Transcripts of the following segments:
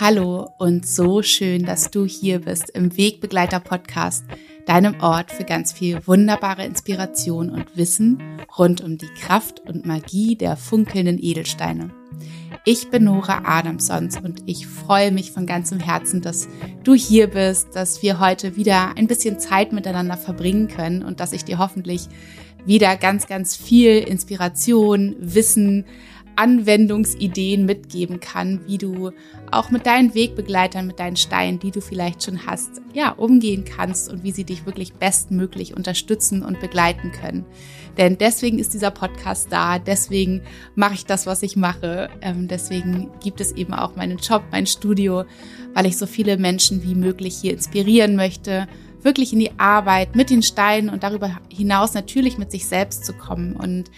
Hallo und so schön, dass du hier bist im Wegbegleiter Podcast, deinem Ort für ganz viel wunderbare Inspiration und Wissen rund um die Kraft und Magie der funkelnden Edelsteine. Ich bin Nora Adamsons und ich freue mich von ganzem Herzen, dass du hier bist, dass wir heute wieder ein bisschen Zeit miteinander verbringen können und dass ich dir hoffentlich wieder ganz, ganz viel Inspiration, Wissen, Anwendungsideen mitgeben kann, wie du auch mit deinen Wegbegleitern, mit deinen Steinen, die du vielleicht schon hast, ja, umgehen kannst und wie sie dich wirklich bestmöglich unterstützen und begleiten können. Denn deswegen ist dieser Podcast da, deswegen mache ich das, was ich mache, ähm, deswegen gibt es eben auch meinen Job, mein Studio, weil ich so viele Menschen wie möglich hier inspirieren möchte, wirklich in die Arbeit mit den Steinen und darüber hinaus natürlich mit sich selbst zu kommen und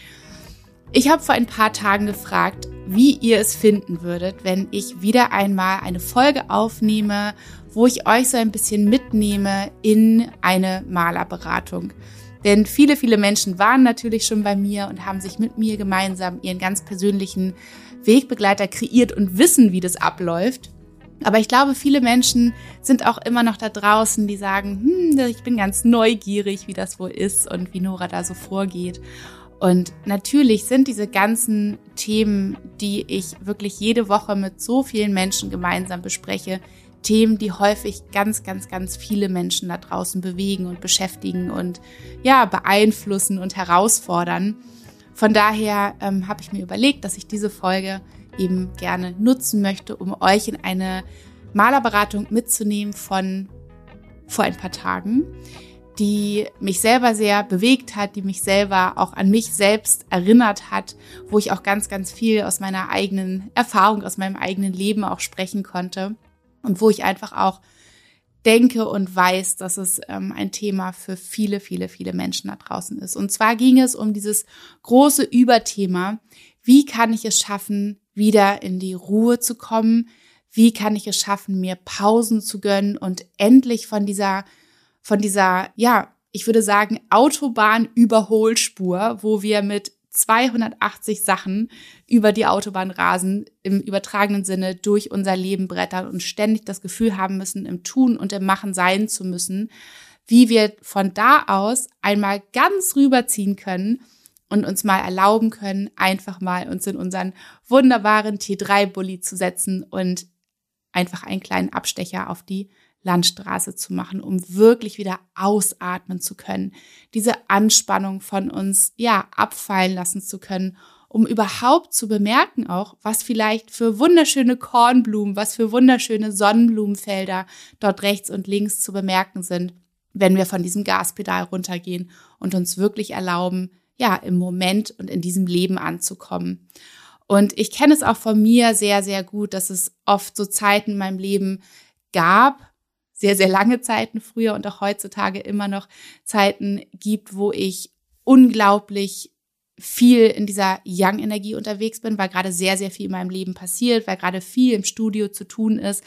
ich habe vor ein paar Tagen gefragt, wie ihr es finden würdet, wenn ich wieder einmal eine Folge aufnehme, wo ich euch so ein bisschen mitnehme in eine Malerberatung. Denn viele, viele Menschen waren natürlich schon bei mir und haben sich mit mir gemeinsam ihren ganz persönlichen Wegbegleiter kreiert und wissen, wie das abläuft. Aber ich glaube, viele Menschen sind auch immer noch da draußen, die sagen, hm, ich bin ganz neugierig, wie das wohl ist und wie Nora da so vorgeht. Und natürlich sind diese ganzen Themen, die ich wirklich jede Woche mit so vielen Menschen gemeinsam bespreche, Themen, die häufig ganz, ganz, ganz viele Menschen da draußen bewegen und beschäftigen und ja, beeinflussen und herausfordern. Von daher ähm, habe ich mir überlegt, dass ich diese Folge eben gerne nutzen möchte, um euch in eine Malerberatung mitzunehmen von vor ein paar Tagen die mich selber sehr bewegt hat, die mich selber auch an mich selbst erinnert hat, wo ich auch ganz, ganz viel aus meiner eigenen Erfahrung, aus meinem eigenen Leben auch sprechen konnte und wo ich einfach auch denke und weiß, dass es ähm, ein Thema für viele, viele, viele Menschen da draußen ist. Und zwar ging es um dieses große Überthema, wie kann ich es schaffen, wieder in die Ruhe zu kommen? Wie kann ich es schaffen, mir Pausen zu gönnen und endlich von dieser von dieser, ja, ich würde sagen, Autobahnüberholspur, wo wir mit 280 Sachen über die Autobahn rasen, im übertragenen Sinne durch unser Leben brettern und ständig das Gefühl haben müssen, im Tun und im Machen sein zu müssen, wie wir von da aus einmal ganz rüberziehen können und uns mal erlauben können, einfach mal uns in unseren wunderbaren T3-Bully zu setzen und einfach einen kleinen Abstecher auf die Landstraße zu machen, um wirklich wieder ausatmen zu können, diese Anspannung von uns, ja, abfallen lassen zu können, um überhaupt zu bemerken auch, was vielleicht für wunderschöne Kornblumen, was für wunderschöne Sonnenblumenfelder dort rechts und links zu bemerken sind, wenn wir von diesem Gaspedal runtergehen und uns wirklich erlauben, ja, im Moment und in diesem Leben anzukommen. Und ich kenne es auch von mir sehr, sehr gut, dass es oft so Zeiten in meinem Leben gab, sehr, sehr lange Zeiten früher und auch heutzutage immer noch Zeiten gibt, wo ich unglaublich viel in dieser Young-Energie unterwegs bin, weil gerade sehr, sehr viel in meinem Leben passiert, weil gerade viel im Studio zu tun ist.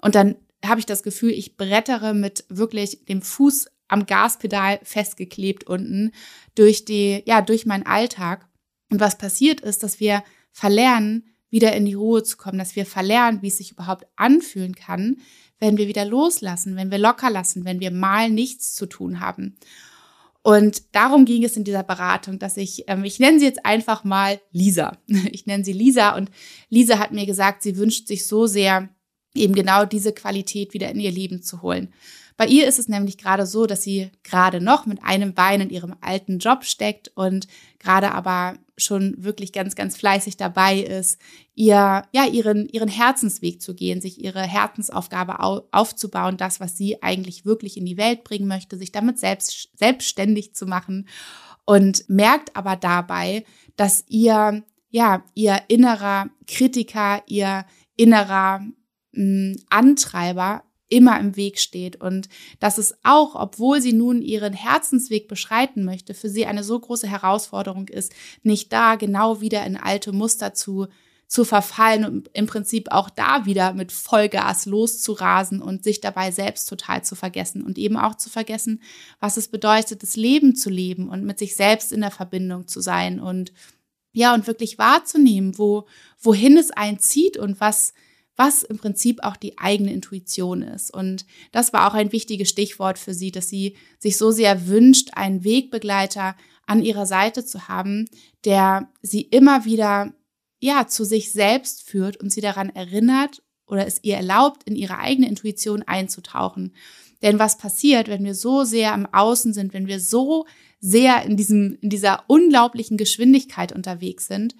Und dann habe ich das Gefühl, ich brettere mit wirklich dem Fuß am Gaspedal festgeklebt unten durch die, ja, durch meinen Alltag. Und was passiert ist, dass wir verlernen, wieder in die Ruhe zu kommen, dass wir verlernen, wie es sich überhaupt anfühlen kann, wenn wir wieder loslassen, wenn wir locker lassen, wenn wir mal nichts zu tun haben. Und darum ging es in dieser Beratung, dass ich, ähm, ich nenne sie jetzt einfach mal Lisa. Ich nenne sie Lisa und Lisa hat mir gesagt, sie wünscht sich so sehr, eben genau diese Qualität wieder in ihr Leben zu holen. Bei ihr ist es nämlich gerade so, dass sie gerade noch mit einem Bein in ihrem alten Job steckt und gerade aber schon wirklich ganz, ganz fleißig dabei ist, ihr, ja, ihren, ihren Herzensweg zu gehen, sich ihre Herzensaufgabe au aufzubauen, das, was sie eigentlich wirklich in die Welt bringen möchte, sich damit selbst, selbstständig zu machen. Und merkt aber dabei, dass ihr, ja, ihr innerer Kritiker, ihr innerer mh, mm, Antreiber immer im Weg steht. Und dass es auch, obwohl sie nun ihren Herzensweg beschreiten möchte, für sie eine so große Herausforderung ist, nicht da genau wieder in alte Muster zu zu verfallen und im Prinzip auch da wieder mit Vollgas loszurasen und sich dabei selbst total zu vergessen und eben auch zu vergessen, was es bedeutet, das Leben zu leben und mit sich selbst in der Verbindung zu sein und ja, und wirklich wahrzunehmen, wo, wohin es einen zieht und was, was im Prinzip auch die eigene Intuition ist. Und das war auch ein wichtiges Stichwort für sie, dass sie sich so sehr wünscht, einen Wegbegleiter an ihrer Seite zu haben, der sie immer wieder ja zu sich selbst führt und sie daran erinnert oder es ihr erlaubt, in ihre eigene Intuition einzutauchen. Denn was passiert, wenn wir so sehr am Außen sind, wenn wir so sehr in diesem, in dieser unglaublichen Geschwindigkeit unterwegs sind,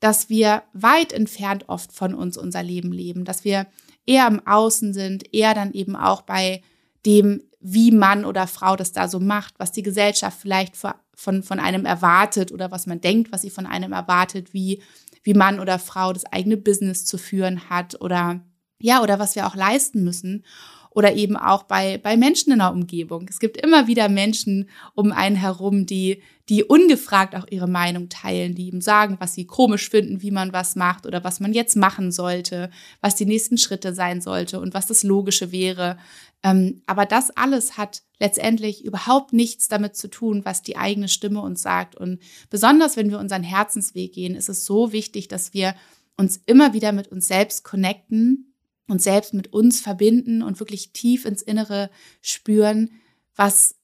dass wir weit entfernt oft von uns unser Leben leben, dass wir eher im Außen sind, eher dann eben auch bei dem, wie Mann oder Frau das da so macht, was die Gesellschaft vielleicht von, von einem erwartet oder was man denkt, was sie von einem erwartet, wie, wie Mann oder Frau das eigene Business zu führen hat oder ja, oder was wir auch leisten müssen oder eben auch bei, bei Menschen in der Umgebung. Es gibt immer wieder Menschen um einen herum, die, die ungefragt auch ihre Meinung teilen, die ihm sagen, was sie komisch finden, wie man was macht oder was man jetzt machen sollte, was die nächsten Schritte sein sollte und was das Logische wäre. Ähm, aber das alles hat letztendlich überhaupt nichts damit zu tun, was die eigene Stimme uns sagt. Und besonders wenn wir unseren Herzensweg gehen, ist es so wichtig, dass wir uns immer wieder mit uns selbst connecten uns selbst mit uns verbinden und wirklich tief ins Innere spüren, was,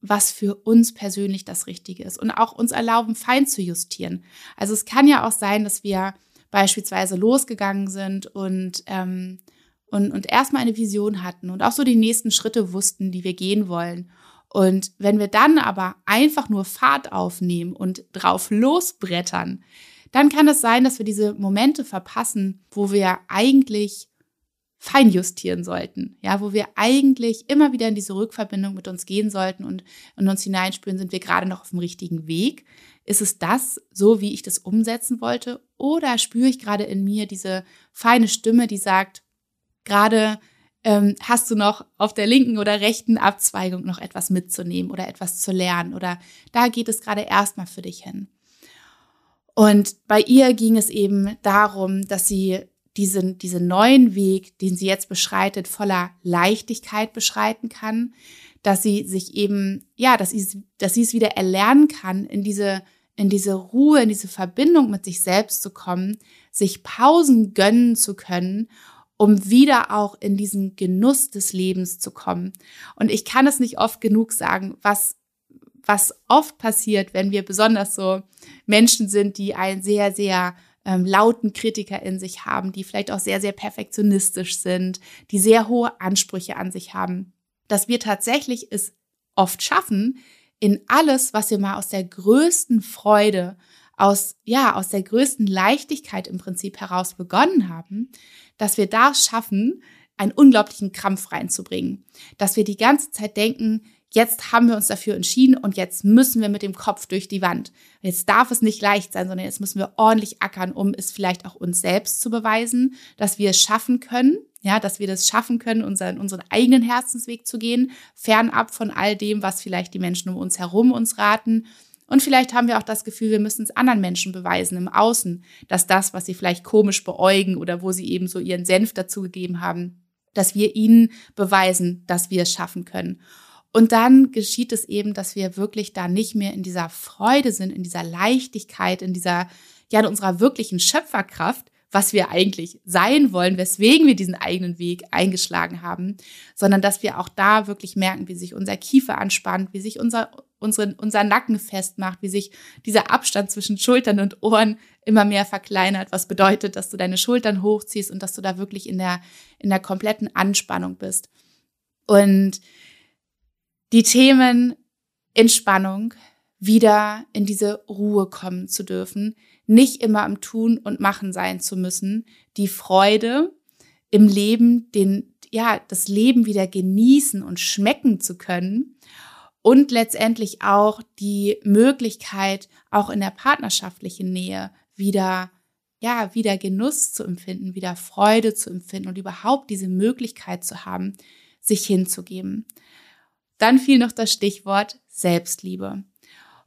was für uns persönlich das Richtige ist und auch uns erlauben, fein zu justieren. Also es kann ja auch sein, dass wir beispielsweise losgegangen sind und, ähm, und, und erstmal eine Vision hatten und auch so die nächsten Schritte wussten, die wir gehen wollen. Und wenn wir dann aber einfach nur Fahrt aufnehmen und drauf losbrettern, dann kann es sein, dass wir diese Momente verpassen, wo wir eigentlich feinjustieren sollten, ja, wo wir eigentlich immer wieder in diese Rückverbindung mit uns gehen sollten und in uns hineinspüren, sind wir gerade noch auf dem richtigen Weg? Ist es das so, wie ich das umsetzen wollte? Oder spüre ich gerade in mir diese feine Stimme, die sagt, gerade ähm, hast du noch auf der linken oder rechten Abzweigung noch etwas mitzunehmen oder etwas zu lernen oder da geht es gerade erstmal für dich hin. Und bei ihr ging es eben darum, dass sie diesen, diesen neuen Weg, den sie jetzt beschreitet, voller Leichtigkeit beschreiten kann, dass sie sich eben, ja, dass sie, dass sie es wieder erlernen kann, in diese, in diese Ruhe, in diese Verbindung mit sich selbst zu kommen, sich Pausen gönnen zu können, um wieder auch in diesen Genuss des Lebens zu kommen. Und ich kann es nicht oft genug sagen, was was oft passiert, wenn wir besonders so Menschen sind, die ein sehr, sehr ähm, lauten Kritiker in sich haben, die vielleicht auch sehr, sehr perfektionistisch sind, die sehr hohe Ansprüche an sich haben, dass wir tatsächlich es oft schaffen, in alles, was wir mal aus der größten Freude, aus, ja, aus der größten Leichtigkeit im Prinzip heraus begonnen haben, dass wir da schaffen, einen unglaublichen Krampf reinzubringen. Dass wir die ganze Zeit denken, jetzt haben wir uns dafür entschieden und jetzt müssen wir mit dem Kopf durch die Wand. Jetzt darf es nicht leicht sein, sondern jetzt müssen wir ordentlich ackern, um es vielleicht auch uns selbst zu beweisen, dass wir es schaffen können, ja, dass wir das schaffen können, unseren, unseren eigenen Herzensweg zu gehen, fernab von all dem, was vielleicht die Menschen um uns herum uns raten. Und vielleicht haben wir auch das Gefühl, wir müssen es anderen Menschen beweisen im Außen, dass das, was sie vielleicht komisch beäugen oder wo sie eben so ihren Senf dazugegeben haben, dass wir ihnen beweisen, dass wir es schaffen können. Und dann geschieht es eben, dass wir wirklich da nicht mehr in dieser Freude sind, in dieser Leichtigkeit, in dieser, ja, in unserer wirklichen Schöpferkraft, was wir eigentlich sein wollen, weswegen wir diesen eigenen Weg eingeschlagen haben, sondern dass wir auch da wirklich merken, wie sich unser Kiefer anspannt, wie sich unser, unsere, unser Nacken festmacht, wie sich dieser Abstand zwischen Schultern und Ohren immer mehr verkleinert, was bedeutet, dass du deine Schultern hochziehst und dass du da wirklich in der, in der kompletten Anspannung bist. Und die Themen Entspannung, wieder in diese Ruhe kommen zu dürfen, nicht immer am Tun und Machen sein zu müssen, die Freude im Leben, den, ja, das Leben wieder genießen und schmecken zu können und letztendlich auch die Möglichkeit, auch in der partnerschaftlichen Nähe wieder, ja, wieder Genuss zu empfinden, wieder Freude zu empfinden und überhaupt diese Möglichkeit zu haben, sich hinzugeben. Dann fiel noch das Stichwort Selbstliebe.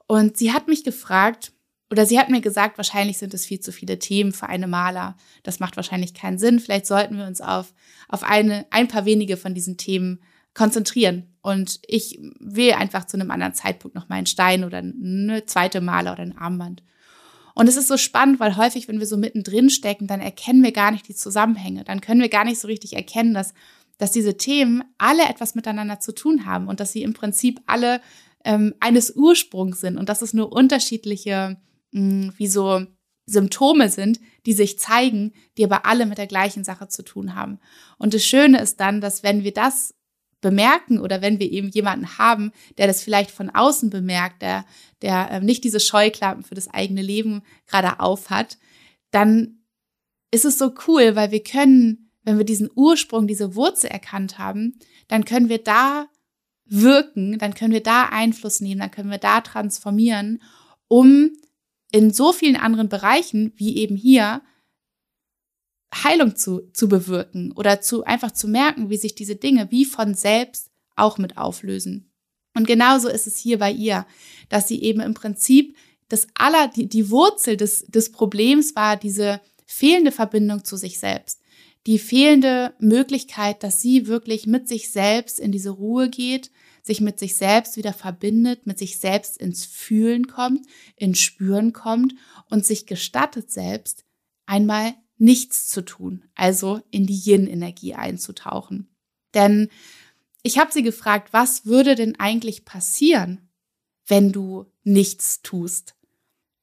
Und sie hat mich gefragt, oder sie hat mir gesagt, wahrscheinlich sind es viel zu viele Themen für eine Maler. Das macht wahrscheinlich keinen Sinn. Vielleicht sollten wir uns auf, auf eine, ein paar wenige von diesen Themen konzentrieren. Und ich will einfach zu einem anderen Zeitpunkt noch mal einen Stein oder eine zweite Maler oder ein Armband. Und es ist so spannend, weil häufig, wenn wir so mittendrin stecken, dann erkennen wir gar nicht die Zusammenhänge. Dann können wir gar nicht so richtig erkennen, dass, dass diese Themen alle etwas miteinander zu tun haben und dass sie im Prinzip alle ähm, eines Ursprungs sind und dass es nur unterschiedliche, mh, hm, wie so Symptome sind, die sich zeigen, die aber alle mit der gleichen Sache zu tun haben. Und das Schöne ist dann, dass wenn wir das bemerken oder wenn wir eben jemanden haben, der das vielleicht von außen bemerkt, der, der äh, nicht diese Scheuklappen für das eigene Leben gerade aufhat, dann ist es so cool, weil wir können, wenn wir diesen Ursprung, diese Wurzel erkannt haben, dann können wir da wirken, dann können wir da Einfluss nehmen, dann können wir da transformieren, um in so vielen anderen Bereichen wie eben hier Heilung zu, zu bewirken oder zu einfach zu merken, wie sich diese Dinge wie von selbst auch mit auflösen. Und genauso ist es hier bei ihr, dass sie eben im Prinzip das aller, die, die Wurzel des, des Problems war diese fehlende Verbindung zu sich selbst. Die fehlende Möglichkeit, dass sie wirklich mit sich selbst in diese Ruhe geht, sich mit sich selbst wieder verbindet, mit sich selbst ins Fühlen kommt, ins Spüren kommt und sich gestattet selbst einmal nichts zu tun, also in die Yin-Energie einzutauchen. Denn ich habe sie gefragt, was würde denn eigentlich passieren, wenn du nichts tust?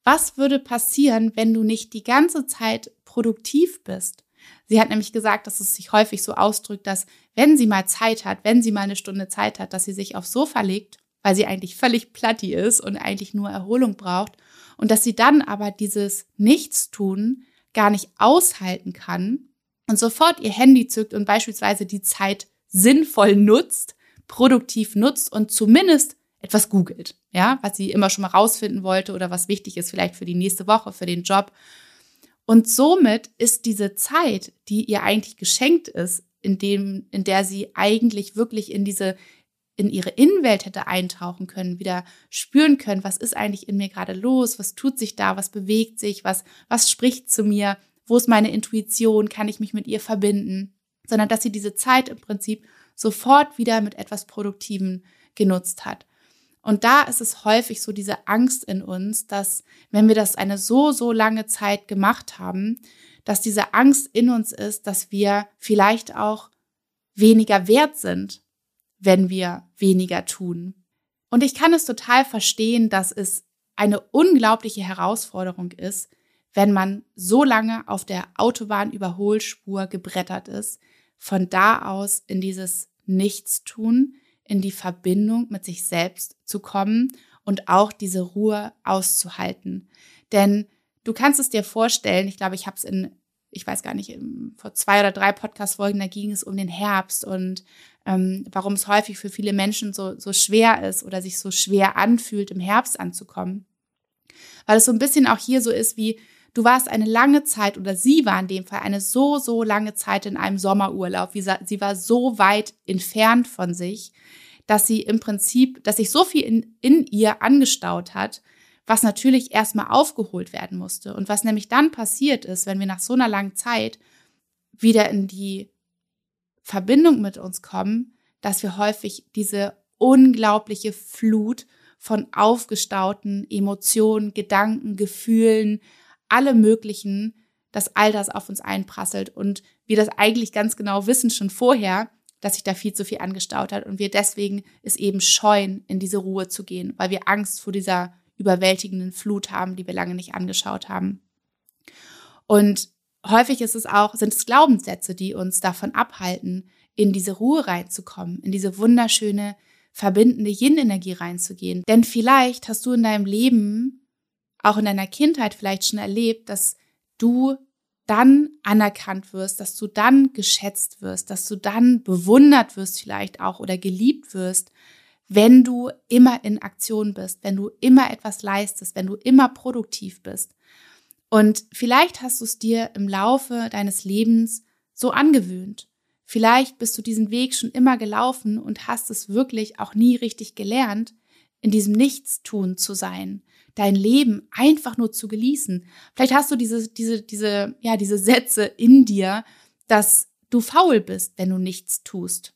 Was würde passieren, wenn du nicht die ganze Zeit produktiv bist? Sie hat nämlich gesagt, dass es sich häufig so ausdrückt, dass wenn sie mal Zeit hat, wenn sie mal eine Stunde Zeit hat, dass sie sich aufs Sofa legt, weil sie eigentlich völlig platti ist und eigentlich nur Erholung braucht und dass sie dann aber dieses Nichtstun gar nicht aushalten kann und sofort ihr Handy zückt und beispielsweise die Zeit sinnvoll nutzt, produktiv nutzt und zumindest etwas googelt, ja, was sie immer schon mal rausfinden wollte oder was wichtig ist vielleicht für die nächste Woche, für den Job. Und somit ist diese Zeit, die ihr eigentlich geschenkt ist, in dem, in der sie eigentlich wirklich in diese in ihre Innenwelt hätte eintauchen können, wieder spüren können, was ist eigentlich in mir gerade los, was tut sich da, was bewegt sich, was, was spricht zu mir, wo ist meine Intuition, kann ich mich mit ihr verbinden, sondern dass sie diese Zeit im Prinzip sofort wieder mit etwas Produktivem genutzt hat. Und da ist es häufig so diese Angst in uns, dass wenn wir das eine so, so lange Zeit gemacht haben, dass diese Angst in uns ist, dass wir vielleicht auch weniger wert sind wenn wir weniger tun. Und ich kann es total verstehen, dass es eine unglaubliche Herausforderung ist, wenn man so lange auf der Autobahnüberholspur gebrettert ist, von da aus in dieses Nichtstun, in die Verbindung mit sich selbst zu kommen und auch diese Ruhe auszuhalten. Denn du kannst es dir vorstellen, ich glaube, ich habe es in, ich weiß gar nicht, vor zwei oder drei Podcast-Folgen, da ging es um den Herbst und ähm, warum es häufig für viele Menschen so, so schwer ist oder sich so schwer anfühlt, im Herbst anzukommen. Weil es so ein bisschen auch hier so ist wie, du warst eine lange Zeit oder sie war in dem Fall eine so, so lange Zeit in einem Sommerurlaub. Sie war so weit entfernt von sich, dass sie im Prinzip, dass sich so viel in, in ihr angestaut hat, was natürlich erstmal aufgeholt werden musste. Und was nämlich dann passiert ist, wenn wir nach so einer langen Zeit wieder in die Verbindung mit uns kommen, dass wir häufig diese unglaubliche Flut von aufgestauten Emotionen, Gedanken, Gefühlen, alle möglichen, dass all das auf uns einprasselt und wir das eigentlich ganz genau wissen schon vorher, dass sich da viel zu viel angestaut hat und wir deswegen es eben scheuen, in diese Ruhe zu gehen, weil wir Angst vor dieser überwältigenden Flut haben, die wir lange nicht angeschaut haben. Und häufig ist es auch, sind es Glaubenssätze, die uns davon abhalten, in diese Ruhe reinzukommen, in diese wunderschöne, verbindende Yin-Energie reinzugehen. Denn vielleicht hast du in deinem Leben, auch in deiner Kindheit vielleicht schon erlebt, dass du dann anerkannt wirst, dass du dann geschätzt wirst, dass du dann bewundert wirst vielleicht auch oder geliebt wirst, wenn du immer in Aktion bist, wenn du immer etwas leistest, wenn du immer produktiv bist. Und vielleicht hast du es dir im Laufe deines Lebens so angewöhnt. Vielleicht bist du diesen Weg schon immer gelaufen und hast es wirklich auch nie richtig gelernt, in diesem Nichtstun zu sein, dein Leben einfach nur zu genießen. Vielleicht hast du diese, diese, diese, ja, diese Sätze in dir, dass du faul bist, wenn du nichts tust.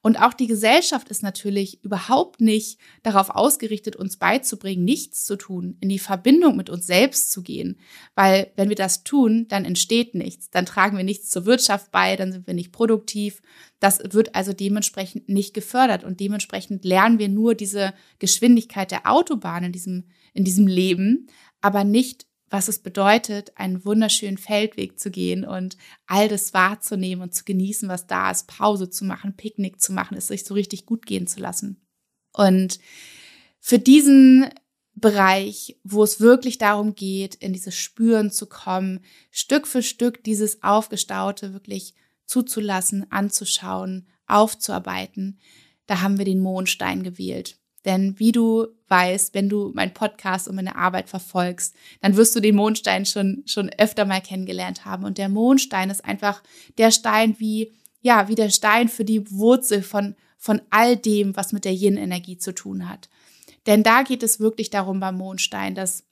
Und auch die Gesellschaft ist natürlich überhaupt nicht darauf ausgerichtet, uns beizubringen, nichts zu tun, in die Verbindung mit uns selbst zu gehen. Weil wenn wir das tun, dann entsteht nichts. Dann tragen wir nichts zur Wirtschaft bei, dann sind wir nicht produktiv. Das wird also dementsprechend nicht gefördert. Und dementsprechend lernen wir nur diese Geschwindigkeit der Autobahn in diesem, in diesem Leben, aber nicht was es bedeutet, einen wunderschönen Feldweg zu gehen und all das wahrzunehmen und zu genießen, was da ist, Pause zu machen, Picknick zu machen, es sich so richtig gut gehen zu lassen. Und für diesen Bereich, wo es wirklich darum geht, in dieses Spüren zu kommen, Stück für Stück dieses Aufgestaute wirklich zuzulassen, anzuschauen, aufzuarbeiten, da haben wir den Mondstein gewählt. Denn wie du weißt, wenn du meinen Podcast und meine Arbeit verfolgst, dann wirst du den Mondstein schon, schon öfter mal kennengelernt haben. Und der Mondstein ist einfach der Stein wie, ja, wie der Stein für die Wurzel von, von all dem, was mit der Yin-Energie zu tun hat. Denn da geht es wirklich darum beim Mondstein, dass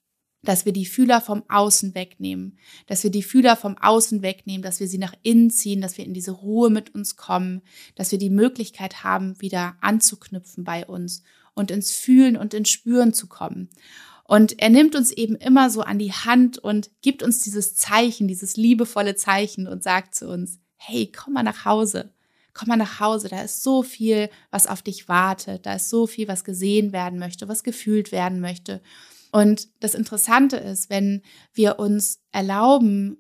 dass wir die Fühler vom Außen wegnehmen, dass wir die Fühler vom Außen wegnehmen, dass wir sie nach innen ziehen, dass wir in diese Ruhe mit uns kommen, dass wir die Möglichkeit haben, wieder anzuknüpfen bei uns und ins Fühlen und ins Spüren zu kommen. Und er nimmt uns eben immer so an die Hand und gibt uns dieses Zeichen, dieses liebevolle Zeichen und sagt zu uns, hey, komm mal nach Hause. Komm mal nach Hause, da ist so viel, was auf dich wartet, da ist so viel, was gesehen werden möchte, was gefühlt werden möchte. Und das Interessante ist, wenn wir uns erlauben,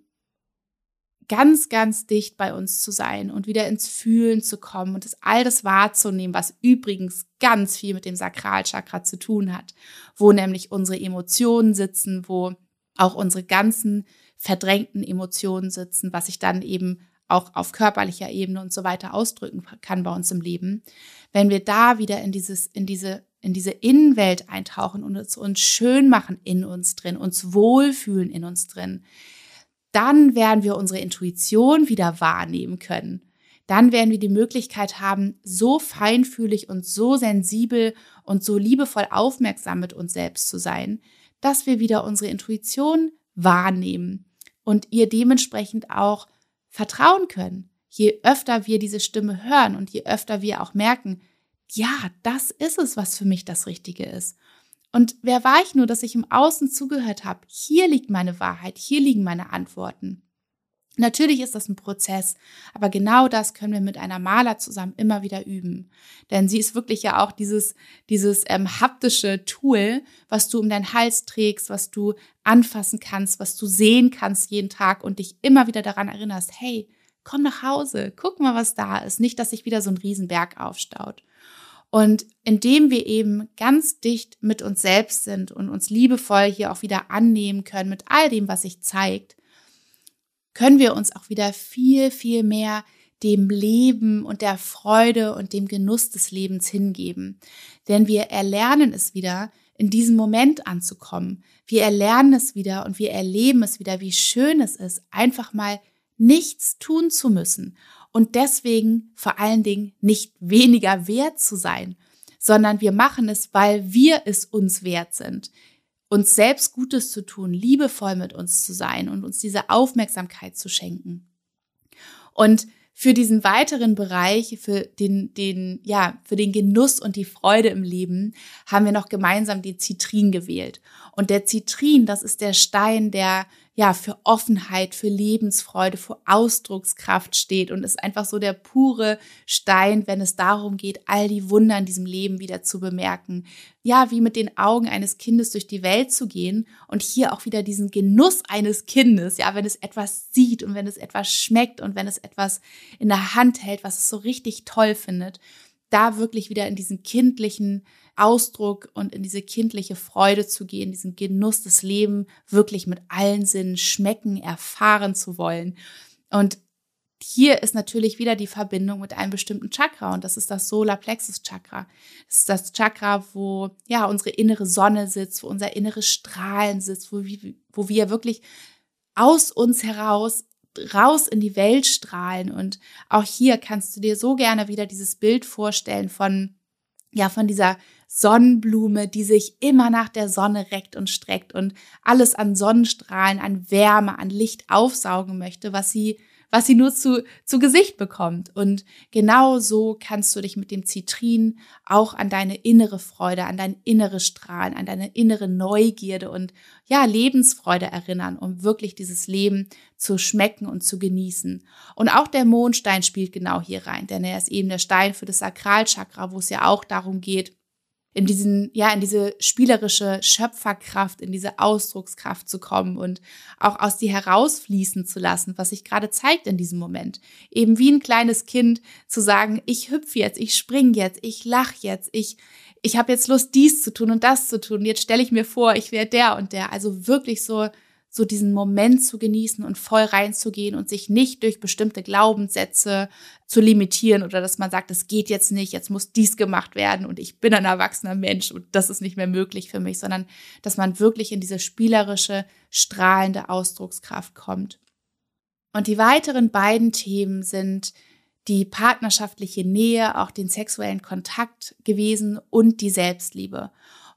ganz, ganz dicht bei uns zu sein und wieder ins Fühlen zu kommen und das all das wahrzunehmen, was übrigens ganz viel mit dem Sakralchakra zu tun hat, wo nämlich unsere Emotionen sitzen, wo auch unsere ganzen verdrängten Emotionen sitzen, was sich dann eben auch auf körperlicher Ebene und so weiter ausdrücken kann bei uns im Leben. Wenn wir da wieder in dieses, in diese, in diese Innenwelt eintauchen und es uns schön machen in uns drin, uns wohlfühlen in uns drin, dann werden wir unsere Intuition wieder wahrnehmen können. Dann werden wir die Möglichkeit haben, so feinfühlig und so sensibel und so liebevoll aufmerksam mit uns selbst zu sein, dass wir wieder unsere Intuition wahrnehmen und ihr dementsprechend auch vertrauen können. Je öfter wir diese Stimme hören und je öfter wir auch merken, ja, das ist es, was für mich das Richtige ist. Und wer war ich nur, dass ich im Außen zugehört habe? Hier liegt meine Wahrheit, hier liegen meine Antworten. Natürlich ist das ein Prozess, aber genau das können wir mit einer Maler zusammen immer wieder üben. Denn sie ist wirklich ja auch dieses, dieses ähm, haptische Tool, was du um deinen Hals trägst, was du anfassen kannst, was du sehen kannst jeden Tag und dich immer wieder daran erinnerst, hey, komm nach Hause, guck mal, was da ist. Nicht, dass sich wieder so ein Riesenberg aufstaut. Und indem wir eben ganz dicht mit uns selbst sind und uns liebevoll hier auch wieder annehmen können mit all dem, was sich zeigt, können wir uns auch wieder viel, viel mehr dem Leben und der Freude und dem Genuss des Lebens hingeben. Denn wir erlernen es wieder, in diesem Moment anzukommen. Wir erlernen es wieder und wir erleben es wieder, wie schön es ist, einfach mal nichts tun zu müssen und deswegen vor allen Dingen nicht weniger wert zu sein, sondern wir machen es, weil wir es uns wert sind, uns selbst Gutes zu tun, liebevoll mit uns zu sein und uns diese Aufmerksamkeit zu schenken. Und für diesen weiteren Bereich, für den, den, ja, für den Genuss und die Freude im Leben, haben wir noch gemeinsam die Zitrin gewählt. Und der Zitrin, das ist der Stein, der ja, für Offenheit, für Lebensfreude, für Ausdruckskraft steht und ist einfach so der pure Stein, wenn es darum geht, all die Wunder in diesem Leben wieder zu bemerken. Ja, wie mit den Augen eines Kindes durch die Welt zu gehen und hier auch wieder diesen Genuss eines Kindes, ja, wenn es etwas sieht und wenn es etwas schmeckt und wenn es etwas in der Hand hält, was es so richtig toll findet, da wirklich wieder in diesen kindlichen Ausdruck und in diese kindliche Freude zu gehen, diesen Genuss des Lebens wirklich mit allen Sinnen schmecken, erfahren zu wollen. Und hier ist natürlich wieder die Verbindung mit einem bestimmten Chakra und das ist das Solarplexus Chakra. Das ist das Chakra, wo ja unsere innere Sonne sitzt, wo unser inneres Strahlen sitzt, wo wo wir wirklich aus uns heraus raus in die Welt strahlen und auch hier kannst du dir so gerne wieder dieses Bild vorstellen von ja von dieser Sonnenblume, die sich immer nach der Sonne reckt und streckt und alles an Sonnenstrahlen, an Wärme, an Licht aufsaugen möchte, was sie was sie nur zu, zu Gesicht bekommt. Und genau so kannst du dich mit dem Zitrin auch an deine innere Freude, an dein inneres Strahlen, an deine innere Neugierde und ja, Lebensfreude erinnern, um wirklich dieses Leben zu schmecken und zu genießen. Und auch der Mondstein spielt genau hier rein, denn er ist eben der Stein für das Sakralchakra, wo es ja auch darum geht, in diesen, ja, in diese spielerische Schöpferkraft, in diese Ausdruckskraft zu kommen und auch aus dir herausfließen zu lassen, was sich gerade zeigt in diesem Moment. Eben wie ein kleines Kind zu sagen, ich hüpfe jetzt, ich spring jetzt, ich lach jetzt, ich, ich habe jetzt Lust, dies zu tun und das zu tun. Jetzt stelle ich mir vor, ich wäre der und der. Also wirklich so so diesen Moment zu genießen und voll reinzugehen und sich nicht durch bestimmte Glaubenssätze zu limitieren oder dass man sagt, es geht jetzt nicht, jetzt muss dies gemacht werden und ich bin ein erwachsener Mensch und das ist nicht mehr möglich für mich, sondern dass man wirklich in diese spielerische, strahlende Ausdruckskraft kommt. Und die weiteren beiden Themen sind die partnerschaftliche Nähe, auch den sexuellen Kontakt gewesen und die Selbstliebe.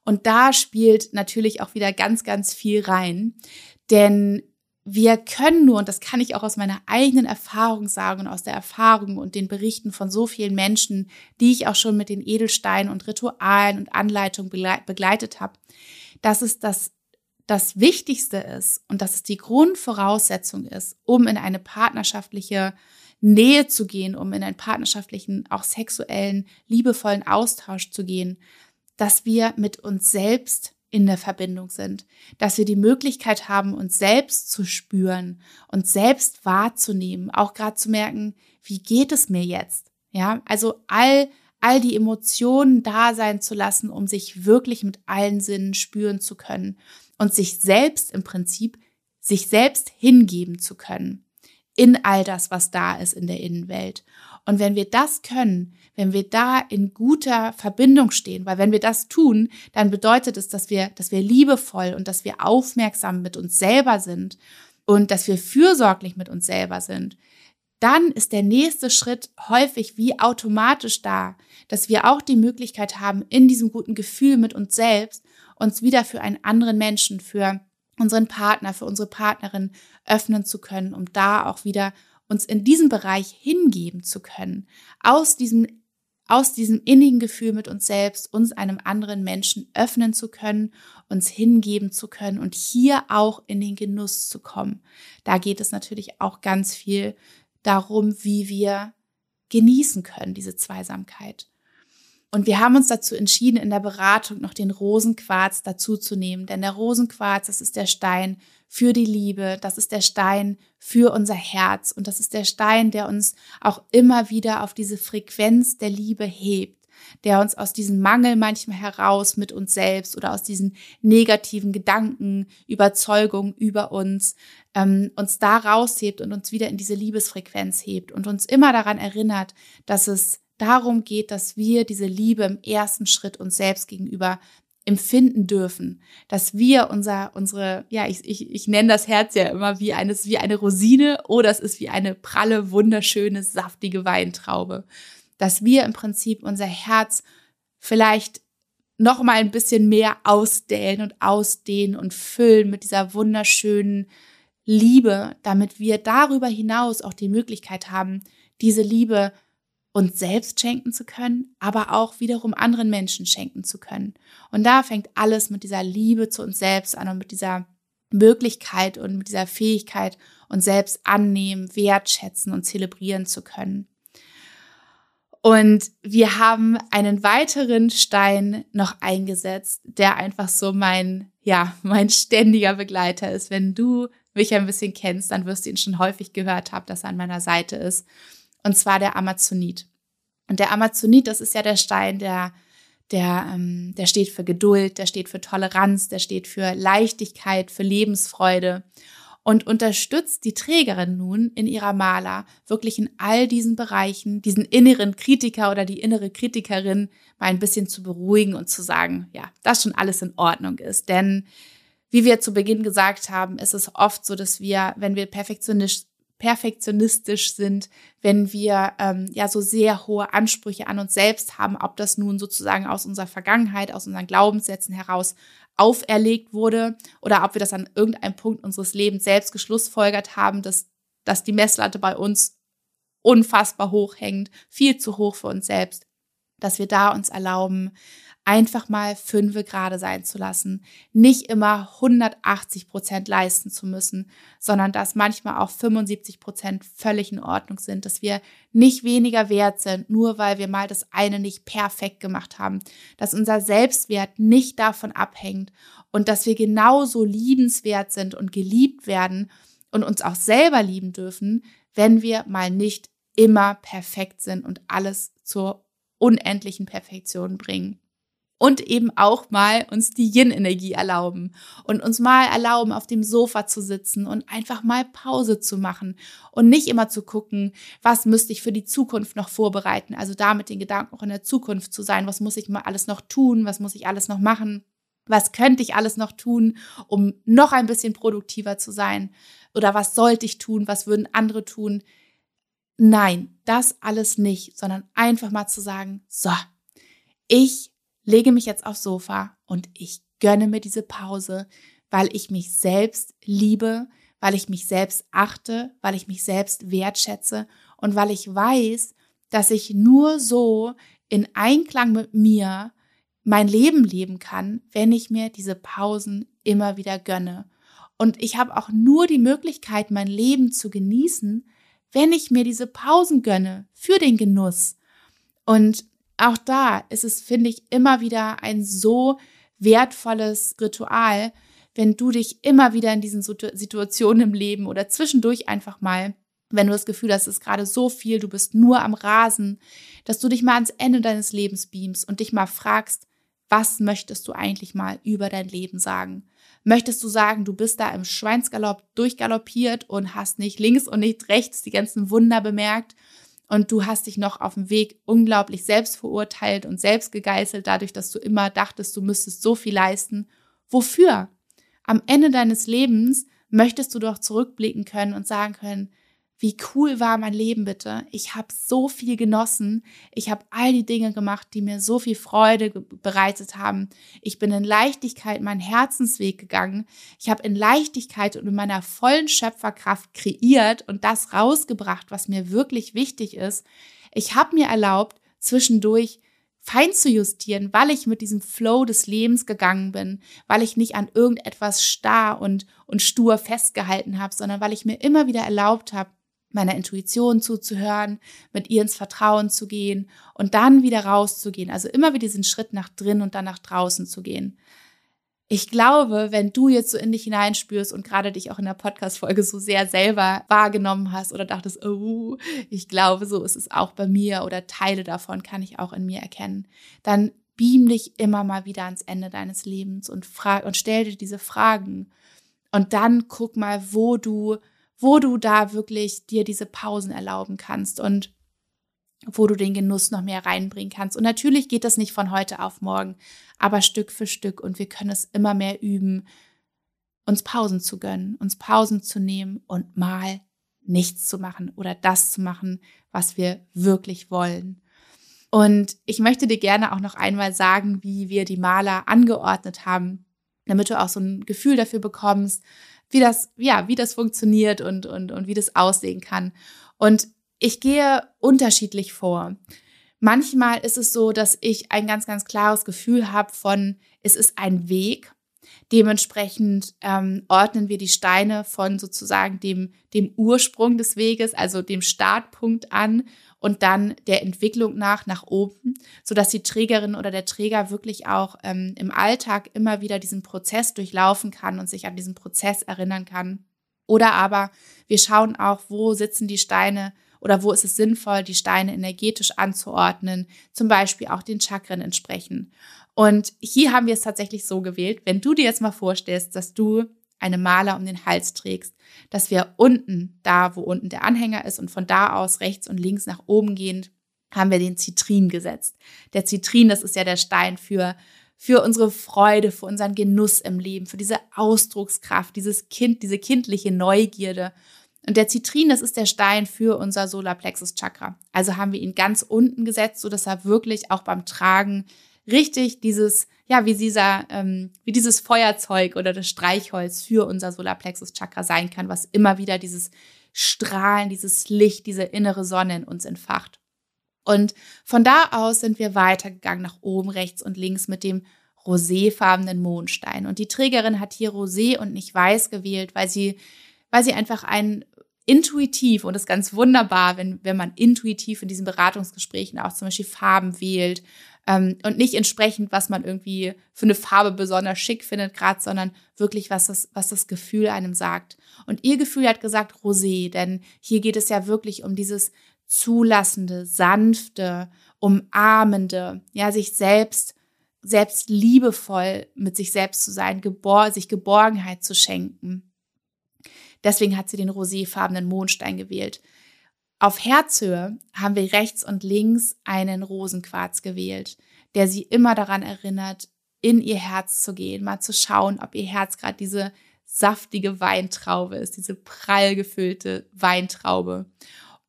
Und da spielt natürlich auch wieder ganz, ganz viel rein. Denn wir können nur, und das kann ich auch aus meiner eigenen Erfahrung sagen und aus der Erfahrung und den Berichten von so vielen Menschen, die ich auch schon mit den Edelsteinen und Ritualen und Anleitungen begleitet habe, dass es das, das Wichtigste ist und dass es die Grundvoraussetzung ist, um in eine partnerschaftliche Nähe zu gehen, um in einen partnerschaftlichen, auch sexuellen, liebevollen Austausch zu gehen, dass wir mit uns selbst in der Verbindung sind, dass wir die Möglichkeit haben, uns selbst zu spüren, uns selbst wahrzunehmen, auch gerade zu merken, wie geht es mir jetzt? Ja, also all, all die Emotionen da sein zu lassen, um sich wirklich mit allen Sinnen spüren zu können und sich selbst im Prinzip, sich selbst hingeben zu können in all das, was da ist in der Innenwelt. Und wenn wir das können, wenn wir da in guter Verbindung stehen, weil wenn wir das tun, dann bedeutet es, dass wir, dass wir liebevoll und dass wir aufmerksam mit uns selber sind und dass wir fürsorglich mit uns selber sind, dann ist der nächste Schritt häufig wie automatisch da, dass wir auch die Möglichkeit haben, in diesem guten Gefühl mit uns selbst uns wieder für einen anderen Menschen, für unseren Partner, für unsere Partnerin öffnen zu können, um da auch wieder uns in diesem Bereich hingeben zu können, aus diesem aus diesem innigen Gefühl mit uns selbst, uns einem anderen Menschen öffnen zu können, uns hingeben zu können und hier auch in den Genuss zu kommen. Da geht es natürlich auch ganz viel darum, wie wir genießen können, diese Zweisamkeit. Und wir haben uns dazu entschieden, in der Beratung noch den Rosenquarz dazu zu nehmen. Denn der Rosenquarz, das ist der Stein für die Liebe, das ist der Stein für unser Herz und das ist der Stein, der uns auch immer wieder auf diese Frequenz der Liebe hebt, der uns aus diesem Mangel manchmal heraus mit uns selbst oder aus diesen negativen Gedanken, Überzeugungen über uns, ähm, uns da raushebt und uns wieder in diese Liebesfrequenz hebt und uns immer daran erinnert, dass es darum geht, dass wir diese Liebe im ersten Schritt uns selbst gegenüber empfinden dürfen, dass wir unser, unsere, ja, ich, ich, ich nenne das Herz ja immer wie eines, wie eine Rosine oder es ist wie eine pralle, wunderschöne, saftige Weintraube. Dass wir im Prinzip unser Herz vielleicht noch mal ein bisschen mehr ausdehnen und ausdehnen und füllen mit dieser wunderschönen Liebe, damit wir darüber hinaus auch die Möglichkeit haben, diese Liebe uns selbst schenken zu können, aber auch wiederum anderen Menschen schenken zu können. Und da fängt alles mit dieser Liebe zu uns selbst an und mit dieser Möglichkeit und mit dieser Fähigkeit, uns selbst annehmen, wertschätzen und zelebrieren zu können. Und wir haben einen weiteren Stein noch eingesetzt, der einfach so mein, ja, mein ständiger Begleiter ist. Wenn du mich ein bisschen kennst, dann wirst du ihn schon häufig gehört haben, dass er an meiner Seite ist und zwar der Amazonit. Und der Amazonit, das ist ja der Stein, der, der, ähm, der steht für Geduld, der steht für Toleranz, der steht für Leichtigkeit, für Lebensfreude und unterstützt die Trägerin nun in ihrer Maler wirklich in all diesen Bereichen, diesen inneren Kritiker oder die innere Kritikerin mal ein bisschen zu beruhigen und zu sagen, ja, dass schon alles in Ordnung ist. Denn wie wir zu Beginn gesagt haben, ist es oft so, dass wir, wenn wir perfektionistisch perfektionistisch sind, wenn wir ähm, ja so sehr hohe Ansprüche an uns selbst haben, ob das nun sozusagen aus unserer Vergangenheit, aus unseren Glaubenssätzen heraus auferlegt wurde oder ob wir das an irgendeinem Punkt unseres Lebens selbst geschlussfolgert haben, dass dass die Messlatte bei uns unfassbar hoch hängt, viel zu hoch für uns selbst, dass wir da uns erlauben, einfach mal fünfe gerade sein zu lassen, nicht immer 180 Prozent leisten zu müssen, sondern dass manchmal auch 75 Prozent völlig in Ordnung sind, dass wir nicht weniger wert sind, nur weil wir mal das eine nicht perfekt gemacht haben, dass unser Selbstwert nicht davon abhängt und dass wir genauso liebenswert sind und geliebt werden und uns auch selber lieben dürfen, wenn wir mal nicht immer perfekt sind und alles zur unendlichen Perfektion bringen und eben auch mal uns die Yin-Energie erlauben. Und uns mal erlauben, auf dem Sofa zu sitzen und einfach mal Pause zu machen. Und nicht immer zu gucken, was müsste ich für die Zukunft noch vorbereiten, also da mit den Gedanken auch in der Zukunft zu sein, was muss ich mal alles noch tun, was muss ich alles noch machen, was könnte ich alles noch tun, um noch ein bisschen produktiver zu sein? Oder was sollte ich tun, was würden andere tun. Nein, das alles nicht, sondern einfach mal zu sagen, so, ich lege mich jetzt aufs Sofa und ich gönne mir diese Pause, weil ich mich selbst liebe, weil ich mich selbst achte, weil ich mich selbst wertschätze und weil ich weiß, dass ich nur so in Einklang mit mir mein Leben leben kann, wenn ich mir diese Pausen immer wieder gönne. Und ich habe auch nur die Möglichkeit, mein Leben zu genießen, wenn ich mir diese Pausen gönne für den Genuss. Und auch da ist es, finde ich, immer wieder ein so wertvolles Ritual, wenn du dich immer wieder in diesen Situationen im Leben oder zwischendurch einfach mal, wenn du das Gefühl hast, es ist gerade so viel, du bist nur am Rasen, dass du dich mal ans Ende deines Lebens beamst und dich mal fragst, was möchtest du eigentlich mal über dein Leben sagen? Möchtest du sagen, du bist da im Schweinsgalopp durchgaloppiert und hast nicht links und nicht rechts die ganzen Wunder bemerkt? Und du hast dich noch auf dem Weg unglaublich selbst verurteilt und selbst gegeißelt, dadurch, dass du immer dachtest, du müsstest so viel leisten. Wofür? Am Ende deines Lebens möchtest du doch zurückblicken können und sagen können, wie cool war mein Leben bitte. Ich habe so viel genossen. Ich habe all die Dinge gemacht, die mir so viel Freude bereitet haben. Ich bin in Leichtigkeit meinen Herzensweg gegangen. Ich habe in Leichtigkeit und in meiner vollen Schöpferkraft kreiert und das rausgebracht, was mir wirklich wichtig ist. Ich habe mir erlaubt, zwischendurch fein zu justieren, weil ich mit diesem Flow des Lebens gegangen bin, weil ich nicht an irgendetwas starr und, und stur festgehalten habe, sondern weil ich mir immer wieder erlaubt habe, meiner Intuition zuzuhören, mit ihr ins Vertrauen zu gehen und dann wieder rauszugehen. Also immer wieder diesen Schritt nach drin und dann nach draußen zu gehen. Ich glaube, wenn du jetzt so in dich hineinspürst und gerade dich auch in der Podcast-Folge so sehr selber wahrgenommen hast oder dachtest, oh, ich glaube, so ist es auch bei mir oder Teile davon kann ich auch in mir erkennen, dann beam dich immer mal wieder ans Ende deines Lebens und frag und stell dir diese Fragen. Und dann guck mal, wo du wo du da wirklich dir diese Pausen erlauben kannst und wo du den Genuss noch mehr reinbringen kannst. Und natürlich geht das nicht von heute auf morgen, aber Stück für Stück und wir können es immer mehr üben, uns Pausen zu gönnen, uns Pausen zu nehmen und mal nichts zu machen oder das zu machen, was wir wirklich wollen. Und ich möchte dir gerne auch noch einmal sagen, wie wir die Maler angeordnet haben, damit du auch so ein Gefühl dafür bekommst, wie das, ja, wie das funktioniert und, und, und wie das aussehen kann. Und ich gehe unterschiedlich vor. Manchmal ist es so, dass ich ein ganz, ganz klares Gefühl habe von, es ist ein Weg. Dementsprechend ähm, ordnen wir die Steine von sozusagen dem, dem Ursprung des Weges, also dem Startpunkt an und dann der Entwicklung nach nach oben, so dass die Trägerin oder der Träger wirklich auch ähm, im Alltag immer wieder diesen Prozess durchlaufen kann und sich an diesen Prozess erinnern kann. Oder aber wir schauen auch, wo sitzen die Steine oder wo ist es sinnvoll, die Steine energetisch anzuordnen, zum Beispiel auch den Chakren entsprechen. Und hier haben wir es tatsächlich so gewählt, wenn du dir jetzt mal vorstellst, dass du eine Maler um den Hals trägst, dass wir unten, da wo unten der Anhänger ist und von da aus rechts und links nach oben gehend, haben wir den Zitrin gesetzt. Der Zitrin, das ist ja der Stein für für unsere Freude, für unseren Genuss im Leben, für diese Ausdruckskraft, dieses Kind, diese kindliche Neugierde. Und der Zitrin, das ist der Stein für unser Solarplexus Chakra. Also haben wir ihn ganz unten gesetzt, so dass er wirklich auch beim Tragen richtig dieses, ja, wie dieser, ähm, wie dieses Feuerzeug oder das Streichholz für unser Solarplexus Chakra sein kann, was immer wieder dieses Strahlen, dieses Licht, diese innere Sonne in uns entfacht. Und von da aus sind wir weitergegangen nach oben, rechts und links mit dem roséfarbenen Mondstein. Und die Trägerin hat hier rosé und nicht weiß gewählt, weil sie, weil sie einfach ein intuitiv und das ist ganz wunderbar, wenn, wenn man intuitiv in diesen Beratungsgesprächen auch zum Beispiel Farben wählt ähm, und nicht entsprechend, was man irgendwie für eine Farbe besonders schick findet gerade, sondern wirklich, was das, was das Gefühl einem sagt. Und ihr Gefühl hat gesagt Rosé, denn hier geht es ja wirklich um dieses zulassende, sanfte, umarmende, ja, sich selbst selbst liebevoll mit sich selbst zu sein, gebor sich Geborgenheit zu schenken. Deswegen hat sie den roséfarbenen Mondstein gewählt. Auf Herzhöhe haben wir rechts und links einen Rosenquarz gewählt, der sie immer daran erinnert, in ihr Herz zu gehen, mal zu schauen, ob ihr Herz gerade diese saftige Weintraube ist, diese prall gefüllte Weintraube